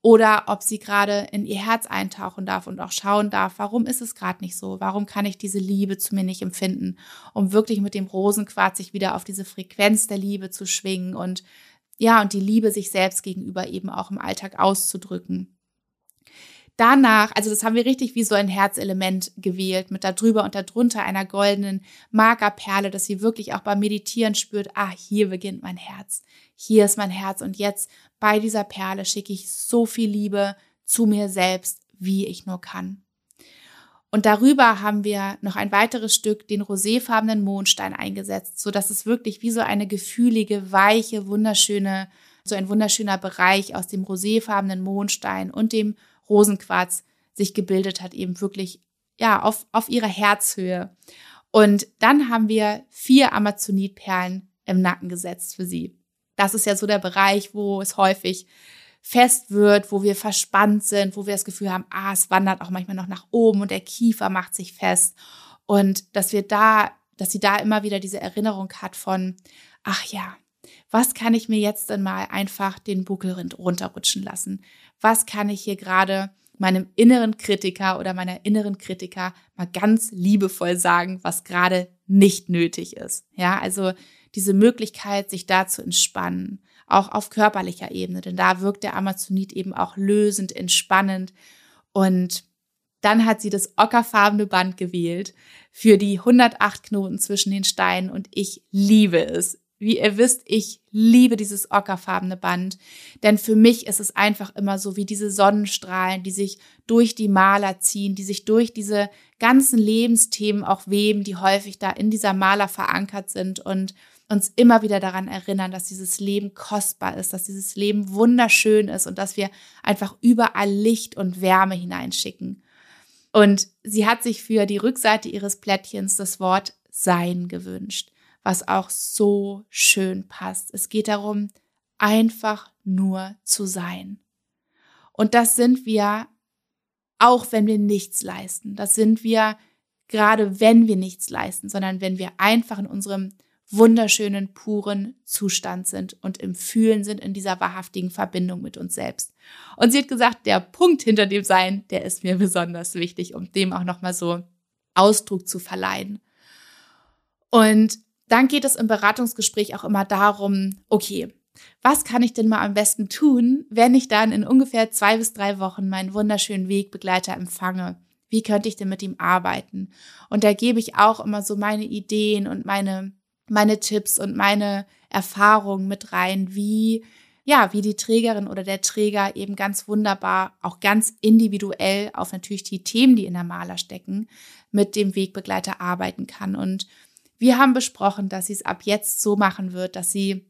oder ob sie gerade in ihr Herz eintauchen darf und auch schauen darf, warum ist es gerade nicht so? Warum kann ich diese Liebe zu mir nicht empfinden? Um wirklich mit dem Rosenquarz sich wieder auf diese Frequenz der Liebe zu schwingen und ja, und die Liebe sich selbst gegenüber eben auch im Alltag auszudrücken. Danach, also das haben wir richtig wie so ein Herzelement gewählt, mit da drüber und darunter einer goldenen Markerperle, dass sie wirklich auch beim Meditieren spürt, ah, hier beginnt mein Herz, hier ist mein Herz und jetzt bei dieser Perle schicke ich so viel Liebe zu mir selbst, wie ich nur kann. Und darüber haben wir noch ein weiteres Stück, den roséfarbenen Mondstein eingesetzt, so dass es wirklich wie so eine gefühlige, weiche, wunderschöne, so ein wunderschöner Bereich aus dem roséfarbenen Mondstein und dem Rosenquarz sich gebildet hat, eben wirklich, ja, auf, auf ihrer Herzhöhe. Und dann haben wir vier Amazonitperlen im Nacken gesetzt für sie. Das ist ja so der Bereich, wo es häufig fest wird, wo wir verspannt sind, wo wir das Gefühl haben, ah, es wandert auch manchmal noch nach oben und der Kiefer macht sich fest. Und dass wir da, dass sie da immer wieder diese Erinnerung hat von, ach ja, was kann ich mir jetzt denn mal einfach den Buckel runterrutschen lassen? Was kann ich hier gerade meinem inneren Kritiker oder meiner inneren Kritiker mal ganz liebevoll sagen, was gerade nicht nötig ist? Ja, also diese Möglichkeit, sich da zu entspannen, auch auf körperlicher Ebene, denn da wirkt der Amazonit eben auch lösend, entspannend. Und dann hat sie das ockerfarbene Band gewählt für die 108 Knoten zwischen den Steinen und ich liebe es. Wie ihr wisst, ich liebe dieses ockerfarbene Band, denn für mich ist es einfach immer so wie diese Sonnenstrahlen, die sich durch die Maler ziehen, die sich durch diese ganzen Lebensthemen auch weben, die häufig da in dieser Maler verankert sind und uns immer wieder daran erinnern, dass dieses Leben kostbar ist, dass dieses Leben wunderschön ist und dass wir einfach überall Licht und Wärme hineinschicken. Und sie hat sich für die Rückseite ihres Plättchens das Wort Sein gewünscht, was auch so schön passt. Es geht darum, einfach nur zu sein. Und das sind wir, auch wenn wir nichts leisten. Das sind wir gerade, wenn wir nichts leisten, sondern wenn wir einfach in unserem wunderschönen, puren Zustand sind und im Fühlen sind, in dieser wahrhaftigen Verbindung mit uns selbst. Und sie hat gesagt, der Punkt hinter dem Sein, der ist mir besonders wichtig, um dem auch nochmal so Ausdruck zu verleihen. Und dann geht es im Beratungsgespräch auch immer darum, okay, was kann ich denn mal am besten tun, wenn ich dann in ungefähr zwei bis drei Wochen meinen wunderschönen Wegbegleiter empfange? Wie könnte ich denn mit ihm arbeiten? Und da gebe ich auch immer so meine Ideen und meine meine Tipps und meine Erfahrungen mit rein, wie ja, wie die Trägerin oder der Träger eben ganz wunderbar, auch ganz individuell auf natürlich die Themen, die in der Maler stecken, mit dem Wegbegleiter arbeiten kann. Und wir haben besprochen, dass sie es ab jetzt so machen wird, dass sie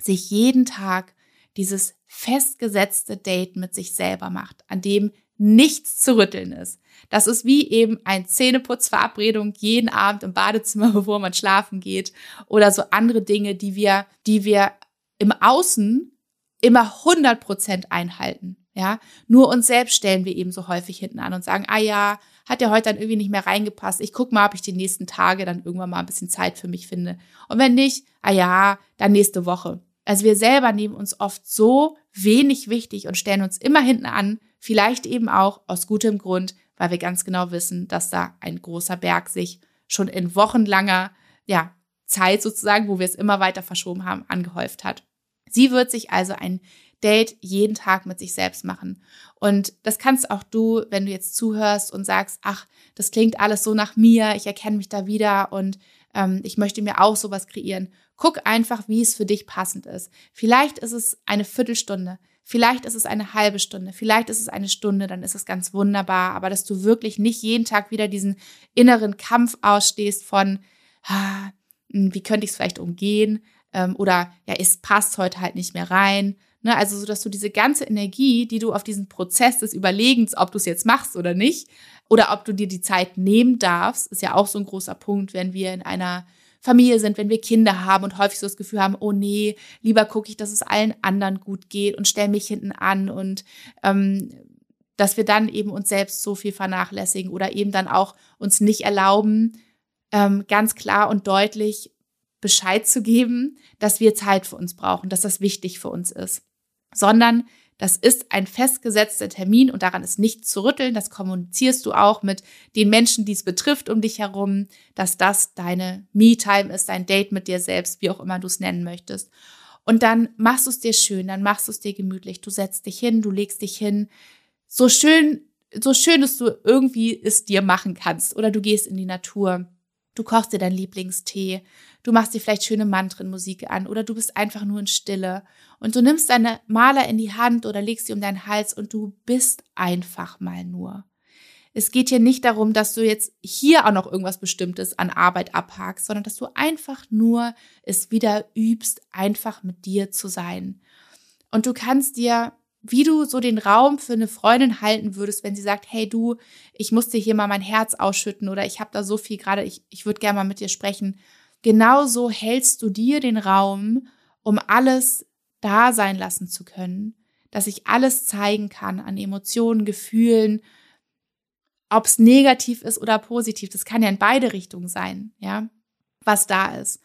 sich jeden Tag dieses festgesetzte Date mit sich selber macht, an dem nichts zu rütteln ist. Das ist wie eben ein Zähneputzverabredung jeden Abend im Badezimmer, bevor man schlafen geht oder so andere Dinge, die wir, die wir im Außen immer 100 Prozent einhalten. Ja, nur uns selbst stellen wir eben so häufig hinten an und sagen, ah ja, hat ja heute dann irgendwie nicht mehr reingepasst. Ich guck mal, ob ich die nächsten Tage dann irgendwann mal ein bisschen Zeit für mich finde. Und wenn nicht, ah ja, dann nächste Woche. Also wir selber nehmen uns oft so wenig wichtig und stellen uns immer hinten an, vielleicht eben auch aus gutem Grund, weil wir ganz genau wissen, dass da ein großer Berg sich schon in wochenlanger ja, Zeit sozusagen, wo wir es immer weiter verschoben haben, angehäuft hat. Sie wird sich also ein Date jeden Tag mit sich selbst machen. Und das kannst auch du, wenn du jetzt zuhörst und sagst, ach, das klingt alles so nach mir, ich erkenne mich da wieder und ähm, ich möchte mir auch sowas kreieren. Guck einfach, wie es für dich passend ist. Vielleicht ist es eine Viertelstunde, vielleicht ist es eine halbe Stunde, vielleicht ist es eine Stunde, dann ist es ganz wunderbar, aber dass du wirklich nicht jeden Tag wieder diesen inneren Kampf ausstehst von, hm, wie könnte ich es vielleicht umgehen? Ähm, oder ja, es passt heute halt nicht mehr rein. Ne? Also, so dass du diese ganze Energie, die du auf diesen Prozess des Überlegens, ob du es jetzt machst oder nicht, oder ob du dir die Zeit nehmen darfst, ist ja auch so ein großer Punkt, wenn wir in einer Familie sind, wenn wir Kinder haben und häufig so das Gefühl haben, oh nee, lieber gucke ich, dass es allen anderen gut geht und stelle mich hinten an und ähm, dass wir dann eben uns selbst so viel vernachlässigen oder eben dann auch uns nicht erlauben, ähm, ganz klar und deutlich Bescheid zu geben, dass wir Zeit für uns brauchen, dass das wichtig für uns ist, sondern das ist ein festgesetzter Termin und daran ist nichts zu rütteln. Das kommunizierst du auch mit den Menschen, die es betrifft um dich herum, dass das deine Me-Time ist, dein Date mit dir selbst, wie auch immer du es nennen möchtest. Und dann machst du es dir schön, dann machst du es dir gemütlich. Du setzt dich hin, du legst dich hin. So schön, so schön, dass du irgendwie es dir machen kannst. Oder du gehst in die Natur. Du kochst dir deinen Lieblingstee, du machst dir vielleicht schöne Mantrenmusik an oder du bist einfach nur in Stille und du nimmst deine Maler in die Hand oder legst sie um deinen Hals und du bist einfach mal nur. Es geht hier nicht darum, dass du jetzt hier auch noch irgendwas Bestimmtes an Arbeit abhakst, sondern dass du einfach nur es wieder übst, einfach mit dir zu sein. Und du kannst dir wie du so den Raum für eine Freundin halten würdest, wenn sie sagt, hey du, ich muss dir hier mal mein Herz ausschütten oder ich habe da so viel gerade, ich, ich würde gerne mal mit dir sprechen. Genauso hältst du dir den Raum, um alles da sein lassen zu können, dass ich alles zeigen kann an Emotionen, Gefühlen, ob es negativ ist oder positiv. Das kann ja in beide Richtungen sein, ja, was da ist.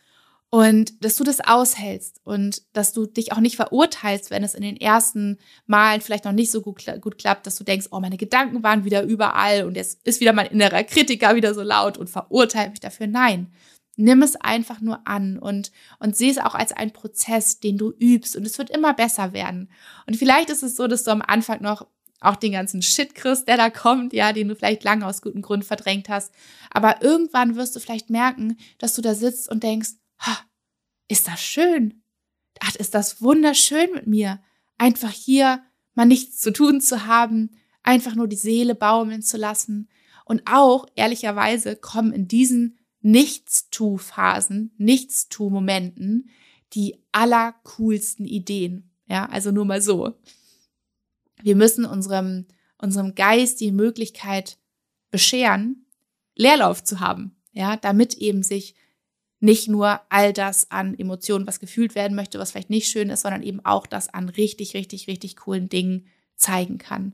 Und dass du das aushältst und dass du dich auch nicht verurteilst, wenn es in den ersten Malen vielleicht noch nicht so gut, gut klappt, dass du denkst, oh, meine Gedanken waren wieder überall und jetzt ist wieder mein innerer Kritiker wieder so laut und verurteilt mich dafür. Nein, nimm es einfach nur an und, und sieh es auch als einen Prozess, den du übst und es wird immer besser werden. Und vielleicht ist es so, dass du am Anfang noch auch den ganzen Shit kriegst, der da kommt, ja, den du vielleicht lange aus gutem Grund verdrängt hast. Aber irgendwann wirst du vielleicht merken, dass du da sitzt und denkst, ha, ist das schön. Ach, ist das wunderschön mit mir. Einfach hier mal nichts zu tun zu haben, einfach nur die Seele baumeln zu lassen. Und auch, ehrlicherweise, kommen in diesen Nichtstu-Phasen, Nichtstu-Momenten die allercoolsten Ideen. Ja, also nur mal so. Wir müssen unserem, unserem Geist die Möglichkeit bescheren, Leerlauf zu haben. Ja, damit eben sich nicht nur all das an Emotionen, was gefühlt werden möchte, was vielleicht nicht schön ist, sondern eben auch das an richtig, richtig, richtig coolen Dingen zeigen kann.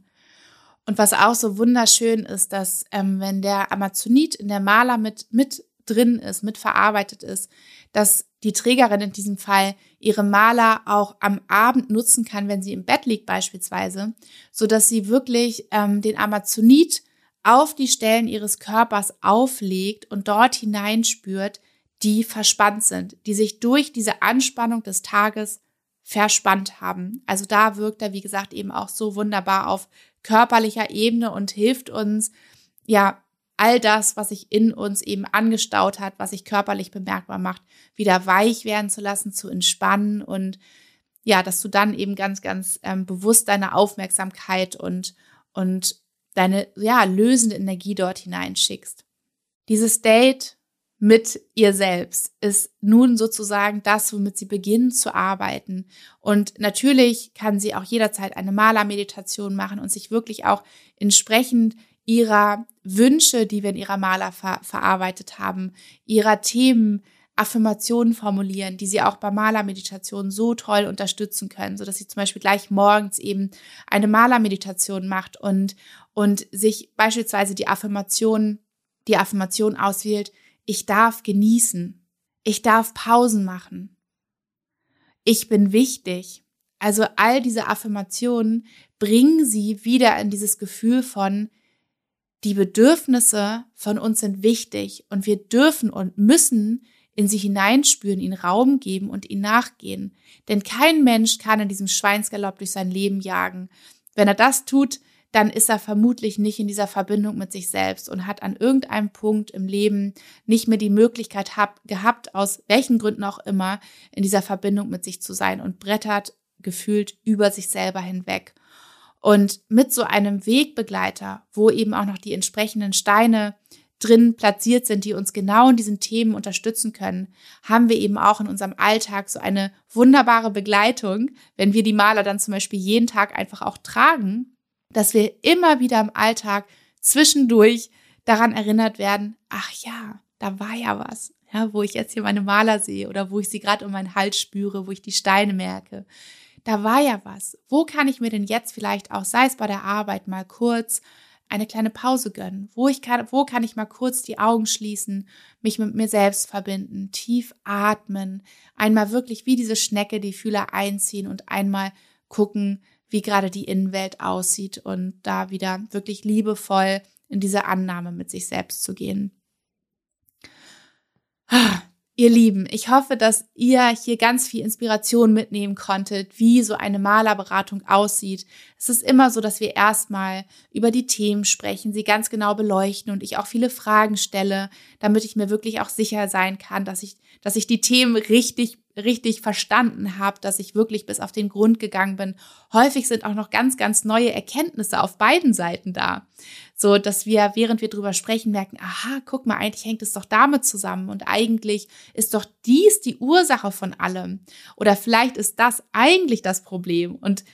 Und was auch so wunderschön ist, dass ähm, wenn der Amazonit in der Maler mit, mit drin ist, mit verarbeitet ist, dass die Trägerin in diesem Fall ihre Maler auch am Abend nutzen kann, wenn sie im Bett liegt beispielsweise, so dass sie wirklich ähm, den Amazonit auf die Stellen ihres Körpers auflegt und dort hineinspürt, die verspannt sind, die sich durch diese Anspannung des Tages verspannt haben. Also da wirkt er, wie gesagt, eben auch so wunderbar auf körperlicher Ebene und hilft uns, ja, all das, was sich in uns eben angestaut hat, was sich körperlich bemerkbar macht, wieder weich werden zu lassen, zu entspannen und ja, dass du dann eben ganz, ganz ähm, bewusst deine Aufmerksamkeit und, und deine, ja, lösende Energie dort hineinschickst. Dieses Date mit ihr selbst ist nun sozusagen das, womit sie beginnen zu arbeiten. Und natürlich kann sie auch jederzeit eine Malermeditation machen und sich wirklich auch entsprechend ihrer Wünsche, die wir in ihrer Maler ver verarbeitet haben, ihrer Themen, Affirmationen formulieren, die sie auch bei Malermeditationen so toll unterstützen können, so dass sie zum Beispiel gleich morgens eben eine Malermeditation macht und, und sich beispielsweise die Affirmation, die Affirmation auswählt, ich darf genießen. Ich darf Pausen machen. Ich bin wichtig. Also all diese Affirmationen bringen sie wieder in dieses Gefühl von, die Bedürfnisse von uns sind wichtig und wir dürfen und müssen in sie hineinspüren, ihnen Raum geben und ihnen nachgehen. Denn kein Mensch kann in diesem Schweinsgalopp durch sein Leben jagen. Wenn er das tut, dann ist er vermutlich nicht in dieser Verbindung mit sich selbst und hat an irgendeinem Punkt im Leben nicht mehr die Möglichkeit hab, gehabt, aus welchen Gründen auch immer, in dieser Verbindung mit sich zu sein und brettert gefühlt über sich selber hinweg. Und mit so einem Wegbegleiter, wo eben auch noch die entsprechenden Steine drin platziert sind, die uns genau in diesen Themen unterstützen können, haben wir eben auch in unserem Alltag so eine wunderbare Begleitung, wenn wir die Maler dann zum Beispiel jeden Tag einfach auch tragen dass wir immer wieder im Alltag zwischendurch daran erinnert werden, ach ja, da war ja was, ja, wo ich jetzt hier meine Maler sehe oder wo ich sie gerade um meinen Hals spüre, wo ich die Steine merke. Da war ja was. Wo kann ich mir denn jetzt vielleicht auch, sei es bei der Arbeit, mal kurz eine kleine Pause gönnen? Wo, ich kann, wo kann ich mal kurz die Augen schließen, mich mit mir selbst verbinden, tief atmen, einmal wirklich wie diese Schnecke die Fühler einziehen und einmal gucken, wie gerade die Innenwelt aussieht und da wieder wirklich liebevoll in diese Annahme mit sich selbst zu gehen. Ihr Lieben, ich hoffe, dass ihr hier ganz viel Inspiration mitnehmen konntet, wie so eine Malerberatung aussieht. Es ist immer so, dass wir erstmal über die Themen sprechen, sie ganz genau beleuchten und ich auch viele Fragen stelle, damit ich mir wirklich auch sicher sein kann, dass ich, dass ich die Themen richtig richtig verstanden habe, dass ich wirklich bis auf den Grund gegangen bin. Häufig sind auch noch ganz, ganz neue Erkenntnisse auf beiden Seiten da. So, dass wir, während wir drüber sprechen, merken, aha, guck mal, eigentlich hängt es doch damit zusammen und eigentlich ist doch dies die Ursache von allem. Oder vielleicht ist das eigentlich das Problem und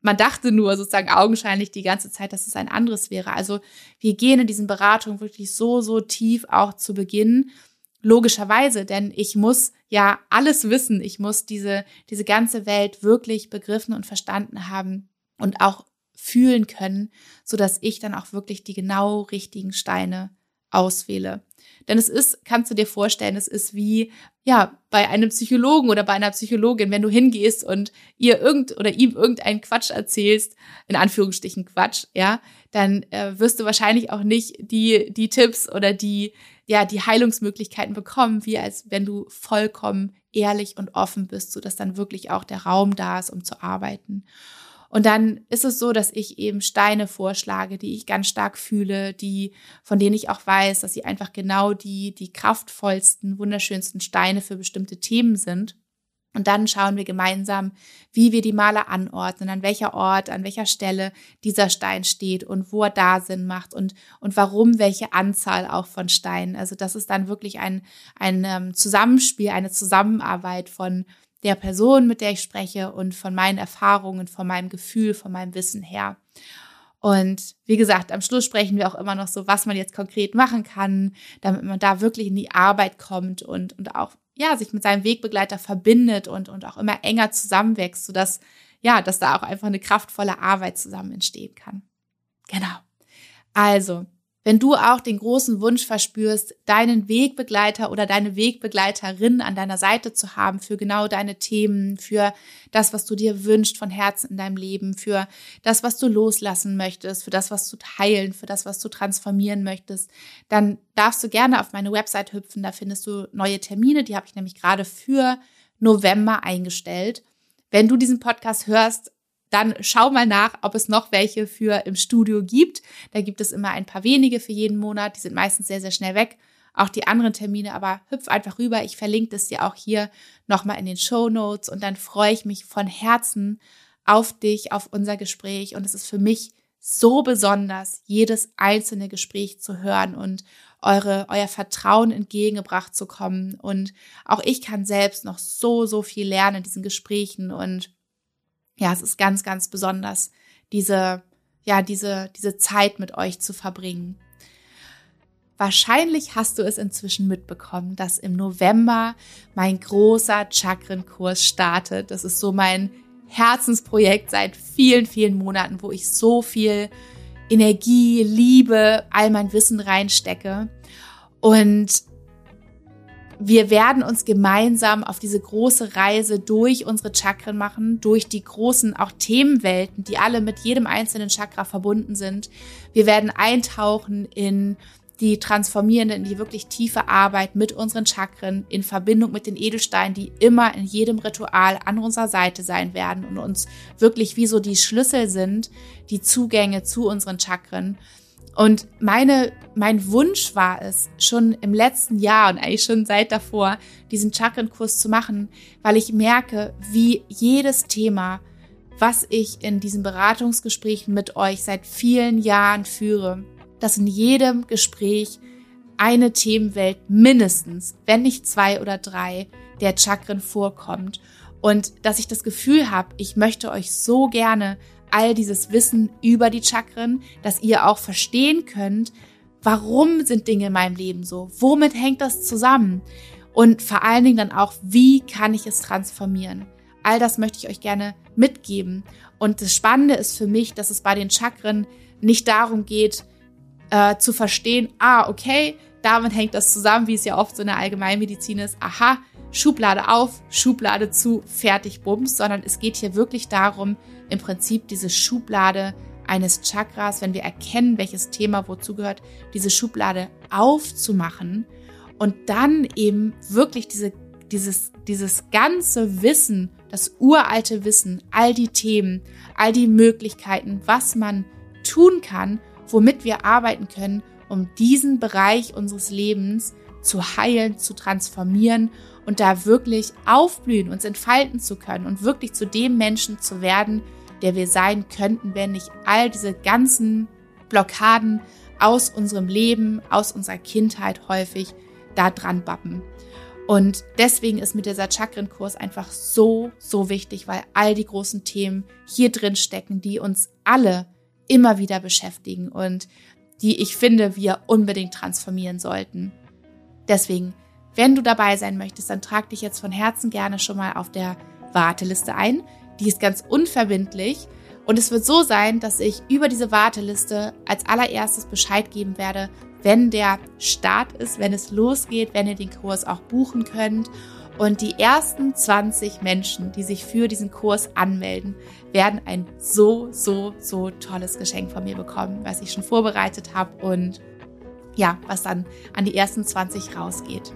man dachte nur sozusagen augenscheinlich die ganze Zeit, dass es ein anderes wäre. Also wir gehen in diesen Beratungen wirklich so, so tief auch zu Beginn Logischerweise, denn ich muss ja alles wissen. Ich muss diese, diese ganze Welt wirklich begriffen und verstanden haben und auch fühlen können, so dass ich dann auch wirklich die genau richtigen Steine auswähle. Denn es ist, kannst du dir vorstellen, es ist wie, ja, bei einem Psychologen oder bei einer Psychologin, wenn du hingehst und ihr irgend oder ihm irgendeinen Quatsch erzählst, in Anführungsstrichen Quatsch, ja, dann äh, wirst du wahrscheinlich auch nicht die, die Tipps oder die, ja, die Heilungsmöglichkeiten bekommen, wie als wenn du vollkommen ehrlich und offen bist, so dass dann wirklich auch der Raum da ist, um zu arbeiten. Und dann ist es so, dass ich eben Steine vorschlage, die ich ganz stark fühle, die, von denen ich auch weiß, dass sie einfach genau die, die kraftvollsten, wunderschönsten Steine für bestimmte Themen sind. Und dann schauen wir gemeinsam, wie wir die Maler anordnen, an welcher Ort, an welcher Stelle dieser Stein steht und wo er da Sinn macht und, und warum welche Anzahl auch von Steinen. Also das ist dann wirklich ein, ein ähm, Zusammenspiel, eine Zusammenarbeit von der Person, mit der ich spreche und von meinen Erfahrungen, von meinem Gefühl, von meinem Wissen her. Und wie gesagt, am Schluss sprechen wir auch immer noch so, was man jetzt konkret machen kann, damit man da wirklich in die Arbeit kommt und, und auch ja, sich mit seinem Wegbegleiter verbindet und, und auch immer enger zusammenwächst, sodass, ja, dass da auch einfach eine kraftvolle Arbeit zusammen entstehen kann. Genau. Also, wenn du auch den großen Wunsch verspürst, deinen Wegbegleiter oder deine Wegbegleiterin an deiner Seite zu haben für genau deine Themen, für das, was du dir wünschst von Herzen in deinem Leben, für das, was du loslassen möchtest, für das, was du heilen, für das, was du transformieren möchtest, dann darfst du gerne auf meine Website hüpfen. Da findest du neue Termine. Die habe ich nämlich gerade für November eingestellt. Wenn du diesen Podcast hörst, dann schau mal nach, ob es noch welche für im Studio gibt. Da gibt es immer ein paar wenige für jeden Monat. Die sind meistens sehr, sehr schnell weg. Auch die anderen Termine, aber hüpf einfach rüber. Ich verlinke das dir auch hier nochmal in den Show Notes und dann freue ich mich von Herzen auf dich, auf unser Gespräch. Und es ist für mich so besonders, jedes einzelne Gespräch zu hören und eure, euer Vertrauen entgegengebracht zu kommen. Und auch ich kann selbst noch so, so viel lernen in diesen Gesprächen und ja, es ist ganz, ganz besonders, diese, ja, diese, diese Zeit mit euch zu verbringen. Wahrscheinlich hast du es inzwischen mitbekommen, dass im November mein großer Chakrenkurs startet. Das ist so mein Herzensprojekt seit vielen, vielen Monaten, wo ich so viel Energie, Liebe, all mein Wissen reinstecke. Und wir werden uns gemeinsam auf diese große Reise durch unsere Chakren machen, durch die großen auch Themenwelten, die alle mit jedem einzelnen Chakra verbunden sind. Wir werden eintauchen in die transformierende, in die wirklich tiefe Arbeit mit unseren Chakren in Verbindung mit den Edelsteinen, die immer in jedem Ritual an unserer Seite sein werden und uns wirklich wie so die Schlüssel sind, die Zugänge zu unseren Chakren. Und meine, mein Wunsch war es, schon im letzten Jahr und eigentlich schon seit davor, diesen Chakrenkurs zu machen, weil ich merke, wie jedes Thema, was ich in diesen Beratungsgesprächen mit euch seit vielen Jahren führe, dass in jedem Gespräch eine Themenwelt mindestens, wenn nicht zwei oder drei, der Chakren vorkommt. Und dass ich das Gefühl habe, ich möchte euch so gerne all dieses Wissen über die Chakren, dass ihr auch verstehen könnt, warum sind Dinge in meinem Leben so? Womit hängt das zusammen? Und vor allen Dingen dann auch, wie kann ich es transformieren? All das möchte ich euch gerne mitgeben. Und das Spannende ist für mich, dass es bei den Chakren nicht darum geht, äh, zu verstehen, ah, okay, damit hängt das zusammen, wie es ja oft so in der Allgemeinmedizin ist. Aha, Schublade auf, Schublade zu, fertig, bums, sondern es geht hier wirklich darum, im Prinzip diese Schublade eines Chakras, wenn wir erkennen, welches Thema wozu gehört, diese Schublade aufzumachen und dann eben wirklich diese, dieses, dieses ganze Wissen, das uralte Wissen, all die Themen, all die Möglichkeiten, was man tun kann, womit wir arbeiten können, um diesen Bereich unseres Lebens zu heilen, zu transformieren und da wirklich aufblühen, uns entfalten zu können und wirklich zu dem Menschen zu werden, der wir sein könnten, wenn nicht all diese ganzen Blockaden aus unserem Leben, aus unserer Kindheit häufig da dran bappen. Und deswegen ist mir dieser Chakrenkurs einfach so, so wichtig, weil all die großen Themen hier drin stecken, die uns alle immer wieder beschäftigen und die ich finde, wir unbedingt transformieren sollten. Deswegen, wenn du dabei sein möchtest, dann trag dich jetzt von Herzen gerne schon mal auf der Warteliste ein. Die ist ganz unverbindlich. Und es wird so sein, dass ich über diese Warteliste als allererstes Bescheid geben werde, wenn der Start ist, wenn es losgeht, wenn ihr den Kurs auch buchen könnt. Und die ersten 20 Menschen, die sich für diesen Kurs anmelden, werden ein so, so, so tolles Geschenk von mir bekommen, was ich schon vorbereitet habe und ja, was dann an die ersten 20 rausgeht.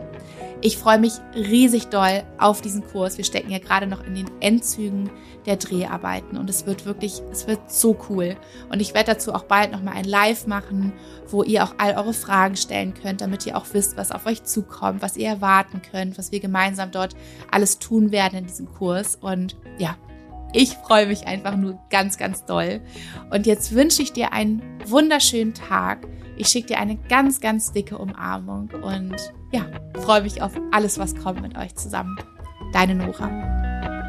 Ich freue mich riesig doll auf diesen Kurs. Wir stecken ja gerade noch in den Endzügen der Dreharbeiten und es wird wirklich, es wird so cool. Und ich werde dazu auch bald nochmal ein Live machen, wo ihr auch all eure Fragen stellen könnt, damit ihr auch wisst, was auf euch zukommt, was ihr erwarten könnt, was wir gemeinsam dort alles tun werden in diesem Kurs. Und ja, ich freue mich einfach nur ganz, ganz doll. Und jetzt wünsche ich dir einen wunderschönen Tag. Ich schicke dir eine ganz, ganz dicke Umarmung und ja, freue mich auf alles, was kommt mit euch zusammen. Deine Nora.